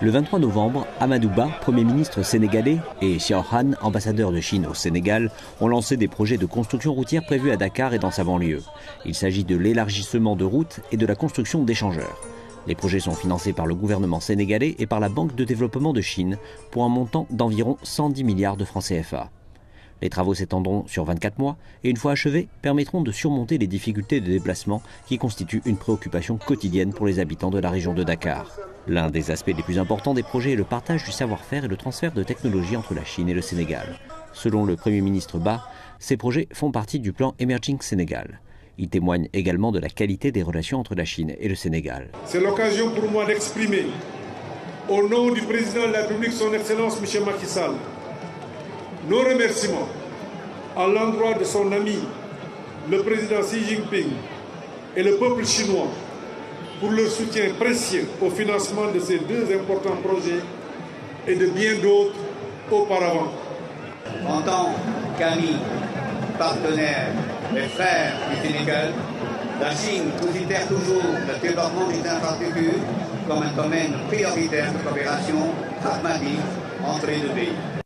Le 23 novembre, Amadou Ba, Premier ministre sénégalais, et Xiao Han, ambassadeur de Chine au Sénégal, ont lancé des projets de construction routière prévus à Dakar et dans sa banlieue. Il s'agit de l'élargissement de routes et de la construction d'échangeurs. Les projets sont financés par le gouvernement sénégalais et par la Banque de développement de Chine pour un montant d'environ 110 milliards de francs CFA. Les travaux s'étendront sur 24 mois et une fois achevés permettront de surmonter les difficultés de déplacement qui constituent une préoccupation quotidienne pour les habitants de la région de Dakar. L'un des aspects les plus importants des projets est le partage du savoir-faire et le transfert de technologies entre la Chine et le Sénégal. Selon le Premier ministre Ba, ces projets font partie du plan Emerging Sénégal. Il témoigne également de la qualité des relations entre la Chine et le Sénégal. C'est l'occasion pour moi d'exprimer, au nom du président de la République, son Excellence M. Macky nos remerciements à l'endroit de son ami, le président Xi Jinping et le peuple chinois pour leur soutien précieux au financement de ces deux importants projets et de bien d'autres auparavant. En tant qu'ami, partenaire et frère du Sénégal, la Chine considère toujours le développement des infrastructures comme un domaine prioritaire de coopération pragmatique entre les deux pays.